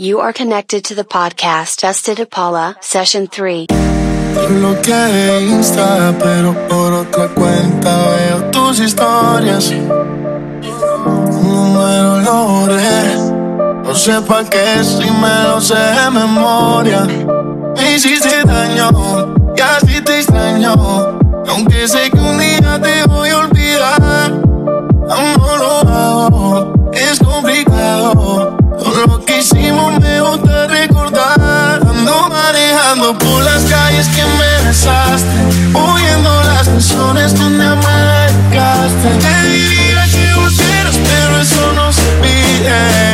You are connected to the podcast Festa da Paula, Session 3. Lo que de Insta, pero por otra cuenta veo tus historias. Número. No sé pa' qué si me lo sé de memoria. Me hiciste daño y así te extraño. Aunque sé que un día te voy a olvidar. Aún no lo hago, es complicado. Lo que hicimos me gusta recordar. Ando manejando por las calles que me besaste. Oyendo las canciones donde dedicaste. Te diría que volvieras, pero eso no se pide.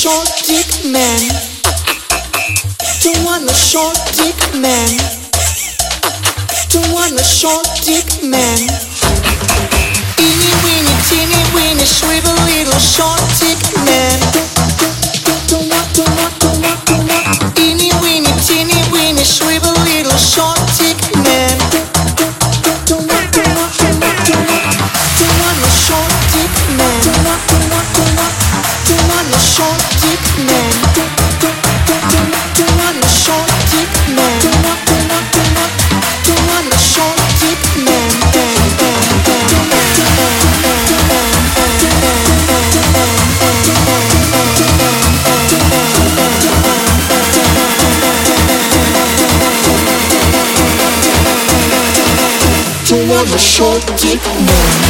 short dick man. Don't want a short dick man. Don't want a short dick man. Eeny weeny teeny weeny shrivel little short dick man. Don't, don't, don't, don't want, don't want. short dick man.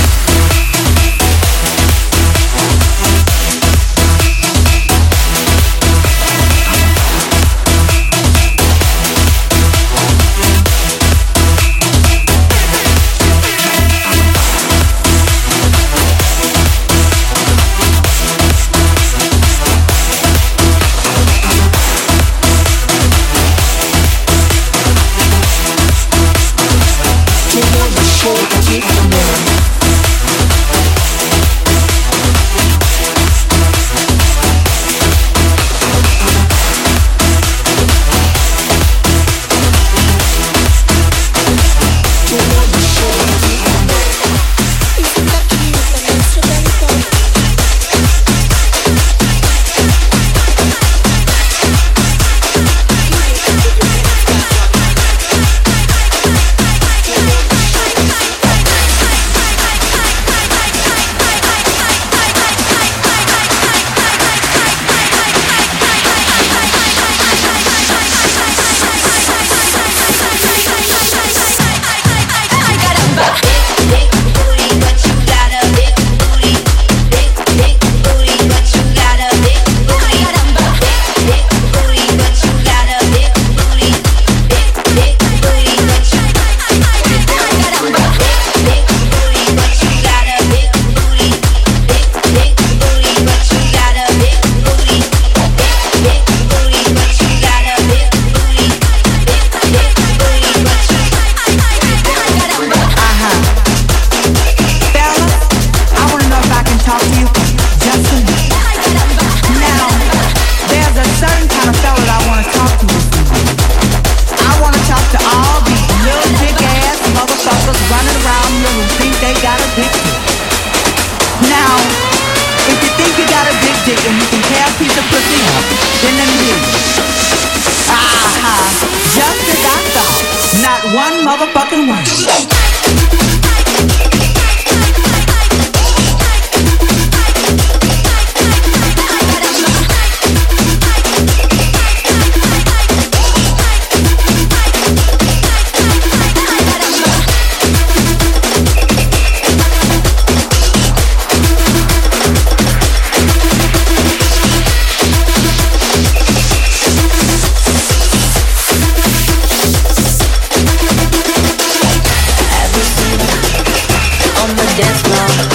dance floor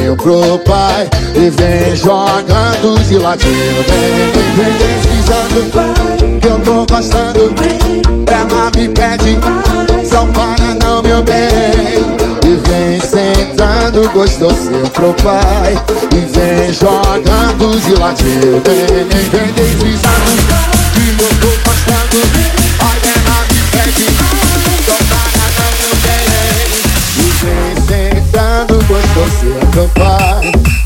gostosinho pro pai E vem jogando de ladinho. Vem, vem, deslizando Que eu tô gostando. Ela me pede Só para não, meu bem E vem sentando gostosinho pro pai E vem jogando de ladinho. Vem, vem, deslizando Que eu tô gostando. Você Depois você é acampar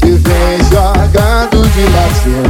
E vem jogando de latim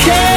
care,